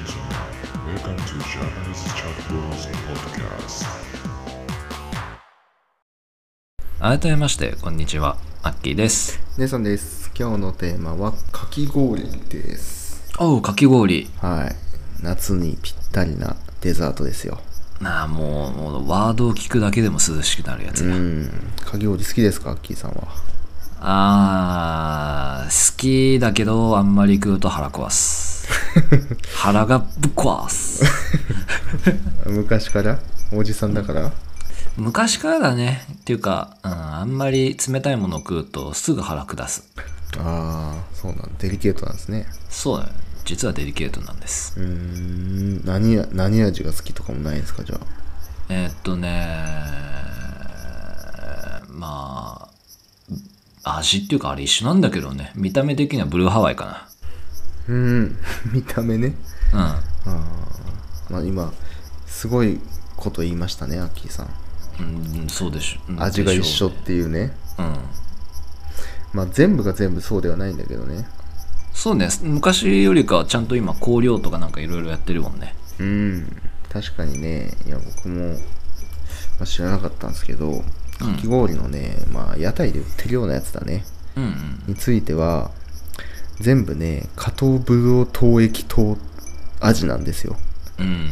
Ladies and gentlemen, welcome to Japanese Chat Bros Podcast. 改めましてこんにちはアッキーです。姉さんです。今日のテーマはかき氷です。おうかき氷。はい。夏にぴったりなデザートですよ。なあもうもうワードを聞くだけでも涼しくなるやつや、うん。かき氷好きですかアッキーさんは？あー好きだけどあんまり食うと腹壊す腹がぶっ壊す。昔から？おじさんだから？昔からだね。っていうか、うん、あんまり冷たいものを食うとすぐ腹下す。ああそうなんデリケートなんですね。そうだね。実はデリケートなんです。うーん。何や何味が好きとかもないんですか？じゃあ。えーっとねまあ味っていうかあれ一緒なんだけどね。見た目的にはブルーハワイかうーん。見た目ね。なまあ今すごいこと言いましたねアッキーさん。うん、うん、そうでしょ。うん味が一緒っでしょていうね。うねう。ん。まあ全部が全部そうではないんだけどね。そうね。昔よりかはちゃんと今香料とかなんかいろいろやってるもんね。うん。確かにね。いや僕も、まあ、知らなかったんですけどかき氷のね、まあ屋台で売ってるようなやつだね。うんうん。については全部ね加糖ブドウ糖液糖味なんですよ。うん。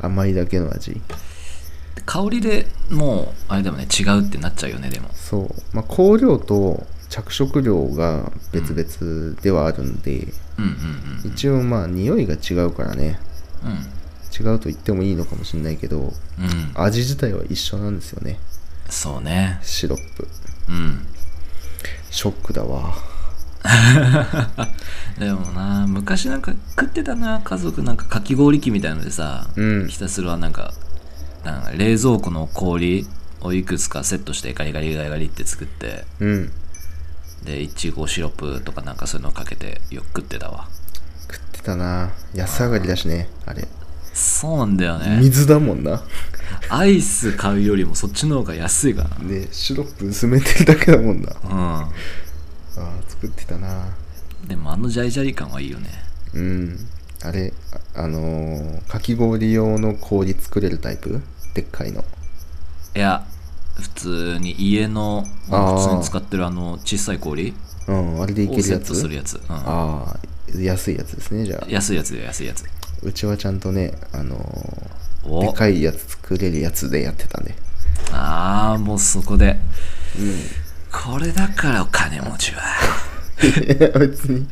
甘いだけの味。香りでもうあれでもね違うってなっちゃうよねでも。そう。まあ香料と着色料が別々ではあるんで、一応まあ匂いが違うからね。うん。違うと言ってもいいのかもしれないけどうん。味自体は一緒なんですよね。そうね。シロップ。うん。ショックだわ でもな昔なんか食ってたな家族なんかかき氷機みたいのでさ、うん。ひたすらなんかなんか冷蔵庫の氷をいくつかセットしてガリガリガリガリって作ってうん。でいちごシロップとかなんかそういうのかけてよく食ってたわ。食ってたな。安上がりだしねあれ。そうなんだよね。水だもんな。アイス買うよりもそっちの方が安いかでシロップ薄めてるだけだもんな。らあー作ってたな。うんでもあのジャリジャリ感はいいよね。うん。あれあ、あのーかき氷用の氷作れるタイプ？でっかいの。いや普通に家の普通に使ってるあの小さい氷うんあれでいけるやつ？するやつ、うん、ああ安いやつですねじゃあ。安いやつだよ安いやつ。うちはちゃんとねあのーお。でかいやつ作れるやつでやってたね。ああもうそこで、これだからお金持ちは。いや別に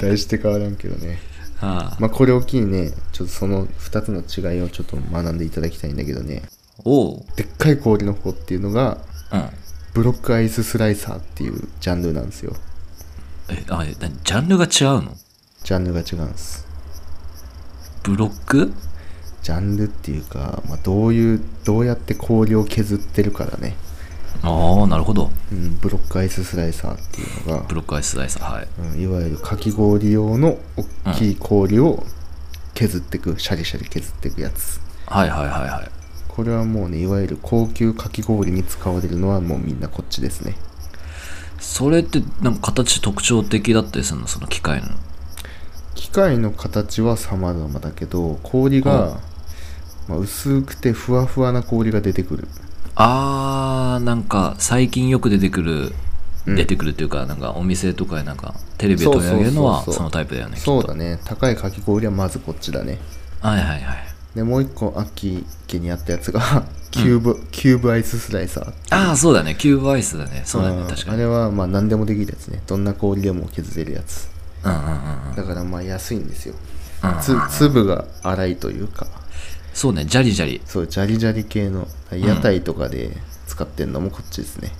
大して変わらんけどね。ああ。まあこれを機にねちょっとその2つの違いをちょっと学んでいただきたいんだけどね。おう。でっかい氷の方っていうのがうん。ブロックアイススライサーっていうジャンルなんですよ。えあえなジャンルが違うの？ジャンルが違うんです。ブロック？ジャンルっていうか、まあ、どういうどうやって氷を削ってるからね、ああなるほど。うん、ブロックアイススライサーっていうのがブロックアイススライサーはい。うん、いわゆるかき氷用の大きい氷を削っていく、シャリシャリ削っていくやつ。はいはいはいはい。これはもうねいわゆる高級かき氷に使われるのはもうみんなこっちですね。それってなんか形特徴的だったりするの？その機械の。機械の形は様々だけど氷が、まあ、薄くてふわふわな氷が出てくるあーなんか最近よく出てくるうん。出てくるっていうか、なんかお店とかでなんかテレビで取り上げるのはそのタイプだよねそうだね。高いかき氷はまずこっちだね。はいはいはい。でもう一個アッキー家にあったやつが キューブ、キューブアイススライサー。ああそうだね。キューブアイスだね。そうだね。ん。確かに。あれはまあ何でもできるやつね。どんな氷でも削れるやつ。うんうんうんうん。だからまあ安いんですよ。うんうん。つ粒が粗いというかそうねジャリジャリ。そうジャリジャリ系の屋台とかで使ってんのもこっちですね、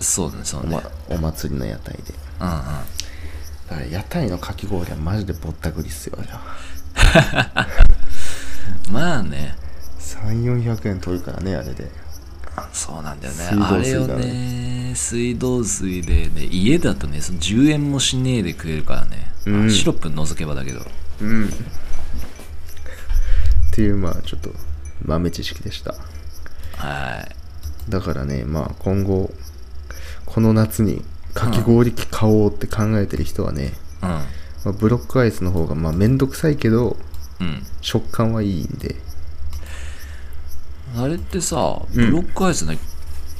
そうだねそうお,、ねま、お祭りの屋台で。うんうん。だから屋台のかき氷はマジでぼったくりっすよあ まあね。3400円取るからねあれで。そうなんだよね。水道あれを水だねね水道水でね家だとねその10円もしねえで食えるからね、うん。シロップ除けばだけど。うんっていうまあちょっと豆知識でした。はい。だからねまあ今後この夏にかき氷機買おうって考えてる人はね、まあ、ブロックアイスの方がまあめんどくさいけどうん。うん食感はいいんで。あれってさうん。ブロックアイスね、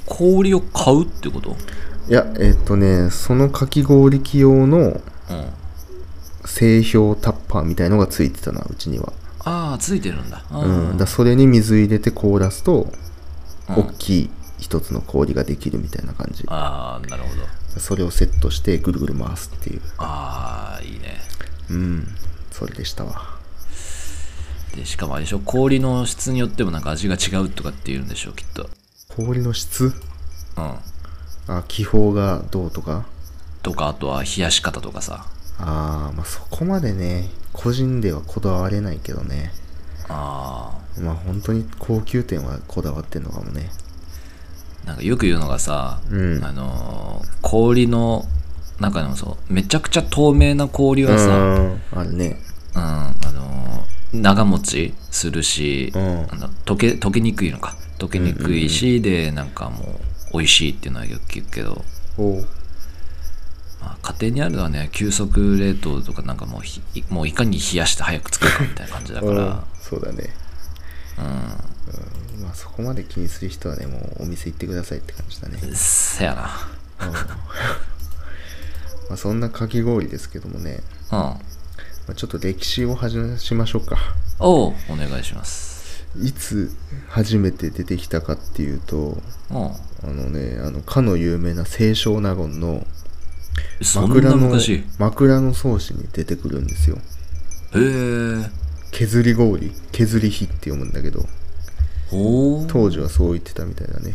氷を買うってこと？いやえっとねそのかき氷機用のうん。製氷タッパーみたいのがついてたなうちにはああついてるんだ。ううん、だそれに水入れて凍らすと、うん。大きい一つの氷ができるみたいな感じ。ああなるほど。それをセットしてぐるぐる回すっていう。ああいいね。うん。それでしたわ。でしかもあれでしょ？氷の質によってもなんか味が違うとかって言うんでしょきっと。氷の質？うん。あ気泡がどうとか？とかあとは冷やし方とかさ。あーまあそこまでね個人ではこだわれないけどね。あまあ本当に高級店はこだわってんのかもね。あなんかよく言うのがさ、うん。あのー氷の中でもそうめちゃくちゃ透明な氷はさ、うんあるね。うん、あのー長持ちするし、うん。あの溶け溶けにくいのか。溶けにくいし、でなんかもう美味しいっていうのはよく聞くけど、おうまあ、家庭にあるのはね急速冷凍とかなんかもうひもういかに冷やして早く作るかみたいな感じだか うんら、そうだね。うん、うん。まあそこまで気にする人はねもうお店行ってくださいって感じだね。せやな。まあそんなかき氷ですけどもね、うん。まあ、ちょっと歴史を話しましょうか。おうお願いします。いつ初めて出てきたかっていうとうん。あのねあのかの有名な清少納言のそん枕のな昔？へ枕草子に出てくるんですよ。え。削り氷削り火って読むんだけど当時はそう言ってたみたいだね。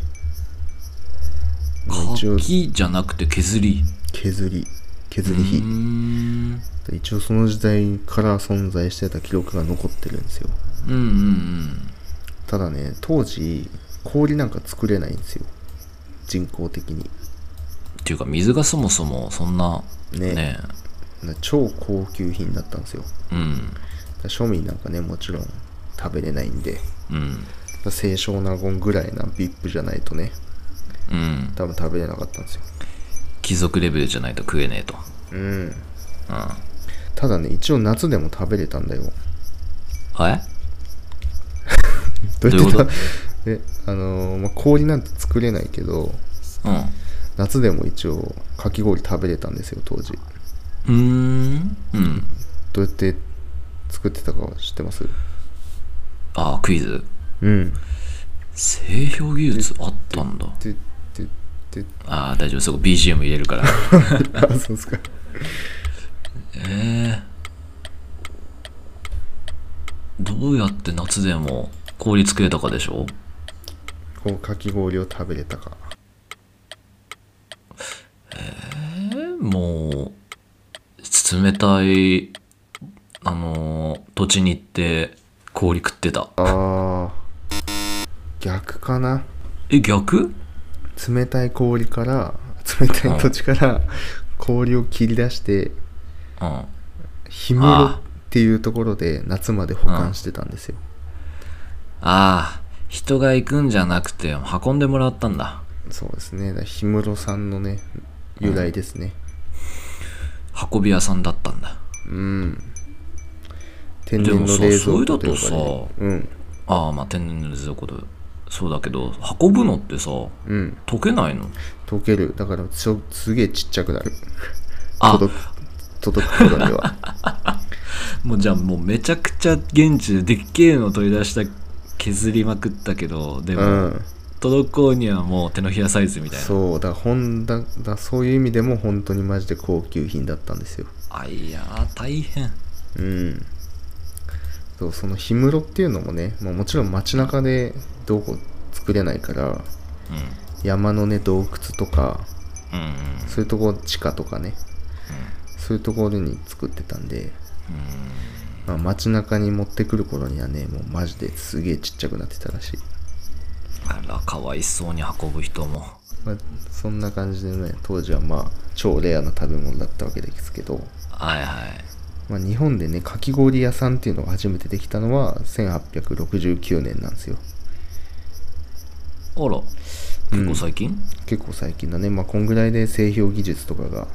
まあ一応柿じゃなくて削り？削り削り火。ん。一応その時代から存在してた記録が残ってるんですよ。うんうんうん。ただね当時氷なんか作れないんですよ。人工的にっていうか水がそもそもそんなね。ね。な超高級品だったんですよ。うん。庶民なんかねもちろん食べれないんで。うん。清少納言ぐらいな VIP じゃないとねうん。多分食べれなかったんですよ。貴族レベルじゃないと食えねえと。うん。うん。ただね一応夏でも食べれたんだよ。はいどうどういうこと？えあのーまあ、氷なんて作れないけどうん夏でも一応かき氷食べれたんですよ当時。うーん。うん。どうやって作ってたか知ってます？ああクイズ。うん。製氷技術あったんだ。ああ大丈夫。そこ BGM 入れるから。あそうですか。ええどうやって夏でも氷作れたかでしょ？こうかき氷を食べれたかえもう冷たいあのー土地に行って氷食ってた。あー。逆かな？え逆？冷たい氷から冷たい土地から氷を切り出してうん。氷室っていうところで夏まで保管してたんですよ。ああ人が行くんじゃなくて運んでもらったんだ。そうですね。氷室さんのね由来ですね。運び屋さんだったんだ。うん。天然の冷蔵庫と呼ばれるでもさそれだとさうん。ああまあ天然の冷蔵庫でそうだけど運ぶのってさうん。溶けないの？溶ける。だからちょすげえちっちゃくなる。あ。届く届く頃には。もうじゃあもうめちゃくちゃ現地ででっけえの取り出した削りまくったけどでも、うん届こうにはもう手のひらサイズみたいなそうだからほんだそういう意味でも本当にマジで高級品だったんですよあいや大変うんそうその氷室っていうのもね、まあ、もちろん街中でどこ作れないからうん山のね洞窟とかうんうんそういうとこ地下とかねうんそういうところに作ってたんでうんまあ、街中に持ってくる頃にはねもうマジですげえちっちゃくなってたらしい、あらかわいそうに運ぶ人も。まあ、そんな感じでね当時はまあ超レアな食べ物だったわけですけど、はいはい。まあ、日本でねかき氷屋さんっていうのが初めてできたのは1869年なんですよ。あら結構最近、結構最近だね。まあこんぐらいで製氷技術とかが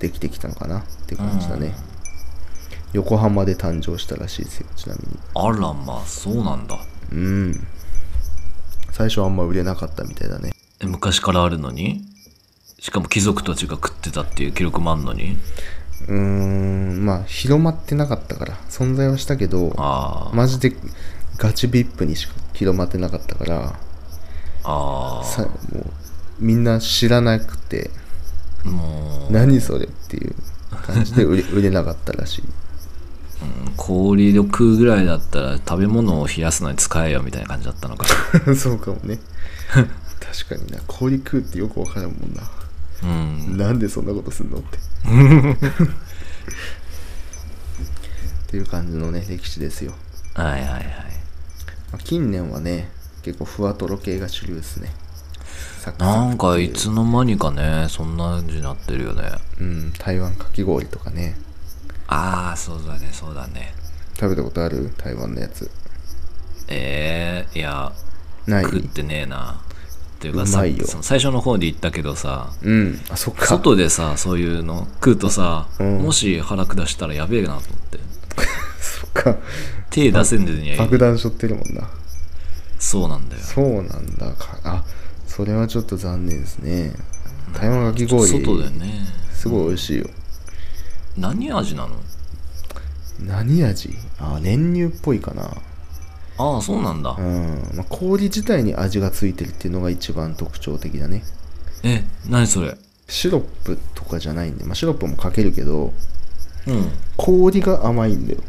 できてきたのかなって感じだね、横浜で誕生したらしいですよちなみに。あらまあそうなんだ。うん最初はあんま売れなかったみたいだね。え昔からあるのに？しかも貴族たちが食ってたっていう記録もあんのに？うーんまあ広まってなかったから存在はしたけどマジでガチ VIP にしか広まってなかったからあさもうみんな知らなくてあもう、何それっていう感じで売れ売れなかったらしいうん。氷で食うぐらいだったら食べ物を冷やすのに使えよみたいな感じだったのか そうかもね。確かにな。氷食うってよくわからんもんな、うん。なんでそんなことすんのって。っていう感じのね歴史ですよ、はいはいはい。まあ近年はね結構ふわとろ系が主流ですね。なんか系いつの間にかねそんな感じになってるよね。うん台湾かき氷とかねああそうだねそうだね。食べたことある？台湾のやつ。ええいやない？食ってねえな。っていうかさ最初の方で言ったけどさうん。あそっか。外でさそういうの食うとさ、うん。もし腹下したらやべえなと思って。そっか。手出せんでにゃ爆弾背負ってるもんな。そうなんだよ。そうなんだ。かあそれはちょっと残念ですね。台湾かき氷。外でね。すごい美味しいよ何味なの？何味？あ練乳っぽいかな。ああそうなんだ、うん、まあ、氷自体に味がついてるっていうのが一番特徴的だね。え何それ？シロップとかじゃないんで、まあ、シロップもかけるけどうん。氷が甘いんだよ。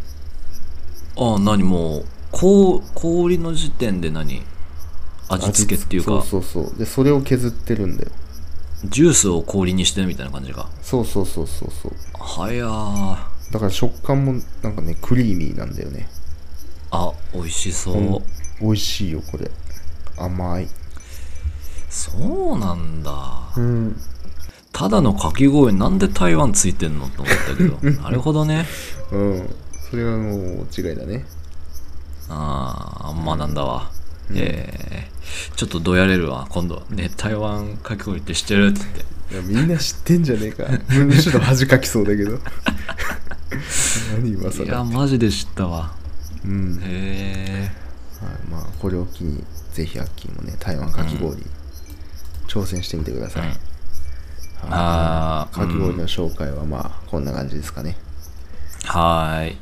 ああ何もうこう氷の時点で何？味付けっていうか。そうそうそう。でそれを削ってるんだよジュースを氷にしてるみたいな感じか。そうそうそうそうそう。はやー。だから食感もなんかねクリーミーなんだよね。あ美味しそう、うん美味しいよこれ。甘い。そうなんだ。うん。ただのかき氷なんで台湾ついてんのと思ったけど。なるほどね。うん。それはもう違いだね。ああ学んだわ、えー、ちょっとどやれるわ。今度ね台湾かき氷って知ってるって言って。いやみんな知ってんじゃねえか。むしろ恥かきそうだけど。何今更。いやマジで知ったわ。うん。へえ。はい、まあこれを機にぜひアッキーもね台湾かき氷、挑戦してみてください、うん。はい。あーかき氷の紹介はまあこんな感じですかね、はーい。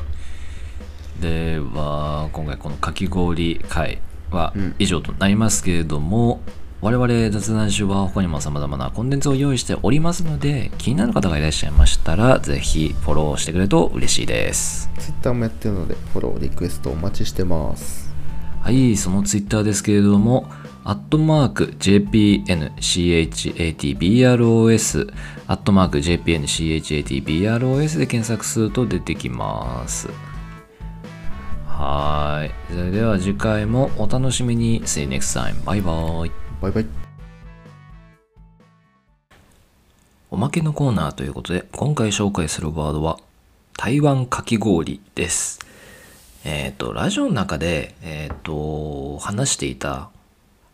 では今回このかき氷会はうん以上となりますけれども、我々雑談集は他にも様々なコンテンツを用意しておりますので気になる方がいらっしゃいましたらぜひフォローしてくれると嬉しいですツイッターもやってるのでフォローリクエストお待ちしてますはい、そのツイッターですけれども、アットマーク JPNCHATBROS、アットマーク JPNCHATBROS で検索すると出てきます。はーい。それでは次回もお楽しみに。See you next time. バイバイ。バイバイおまけのコーナーということで、今回紹介するワードは、台湾かき氷です。えっ、と、ラジオの中で、えっ、と、話していた、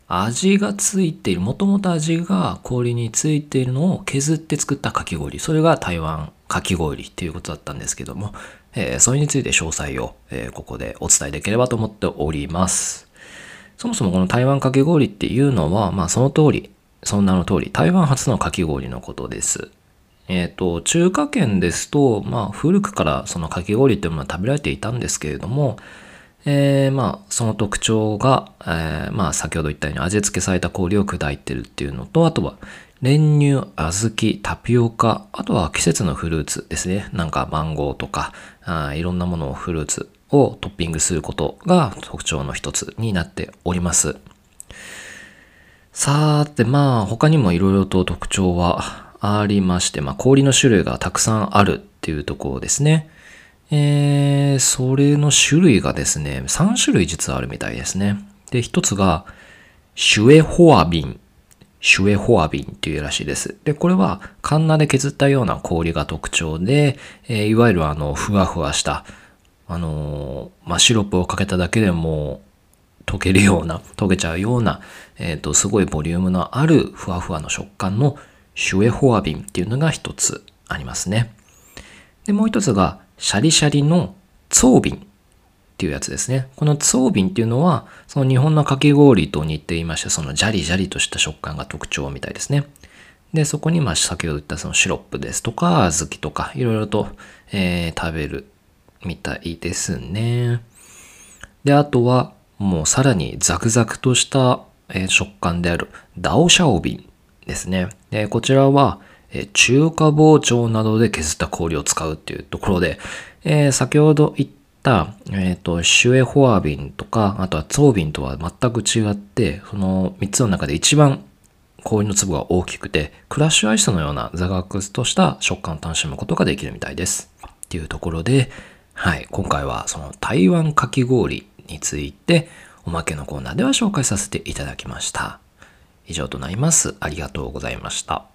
味がついている、もともと味が氷についているのを削って作ったかき氷。それが台湾かき氷っていうことだったんですけども、えーそれについて詳細を、えーここでお伝えできればと思っております。そもそもこの台湾かき氷っていうのは、まあその通り、その名の通り、台湾初のかき氷のことです。えっ、と、中華圏ですと、まあ古くからそのかき氷っていうものは食べられていたんですけれども、えーまあその特徴が、えーまあ先ほど言ったように味付けされた氷を砕いてるっていうのと、あとは練乳、小豆、タピオカ、あとは季節のフルーツですね。なんかマンゴーとか、あいろんなものをフルーツをトッピングすることが特徴の一つになっております。さーて、まあ、他にもいろいろと特徴はありまして、まあ、氷の種類がたくさんあるっていうところですね。えー、それの種類がですね、3種類実はあるみたいですね。で、一つが、シュエホアビン。シュエホアビンっていうらしいです。で、これはカンナで削ったような氷が特徴で、えーいわゆるあの、ふわふわした、あのーまあ、シロップをかけただけでも溶けるような、溶けちゃうような、えっ、と、すごいボリュームのあるふわふわの食感のシュエホアビンっていうのが一つありますね。で、もう一つが、シャリシャリのツォービンっていうやつですね。このツォービンっていうのは、その日本のかき氷と似ていまして、そのジャリジャリとした食感が特徴みたいですね。で、そこに、まあ、先ほど言ったそのシロップですとか、小豆とか、いろいろと、えー食べるみたいですね。で、あとは、もうさらにザクザクとした、えー食感であるダオシャオビンですね。で、こちらは、えー中華包丁などで削った氷を使うっていうところで、えー先ほど言った、えっ、と、シュエホアビンとか、あとはツォービンとは全く違って、その3つの中で一番氷の粒が大きくて、クラッシュアイスのようなザガクスとした食感を楽しむことができるみたいです。っていうところで、はい、今回はその台湾かき氷について、おまけのコーナーでは紹介させていただきました。以上となります。ありがとうございました。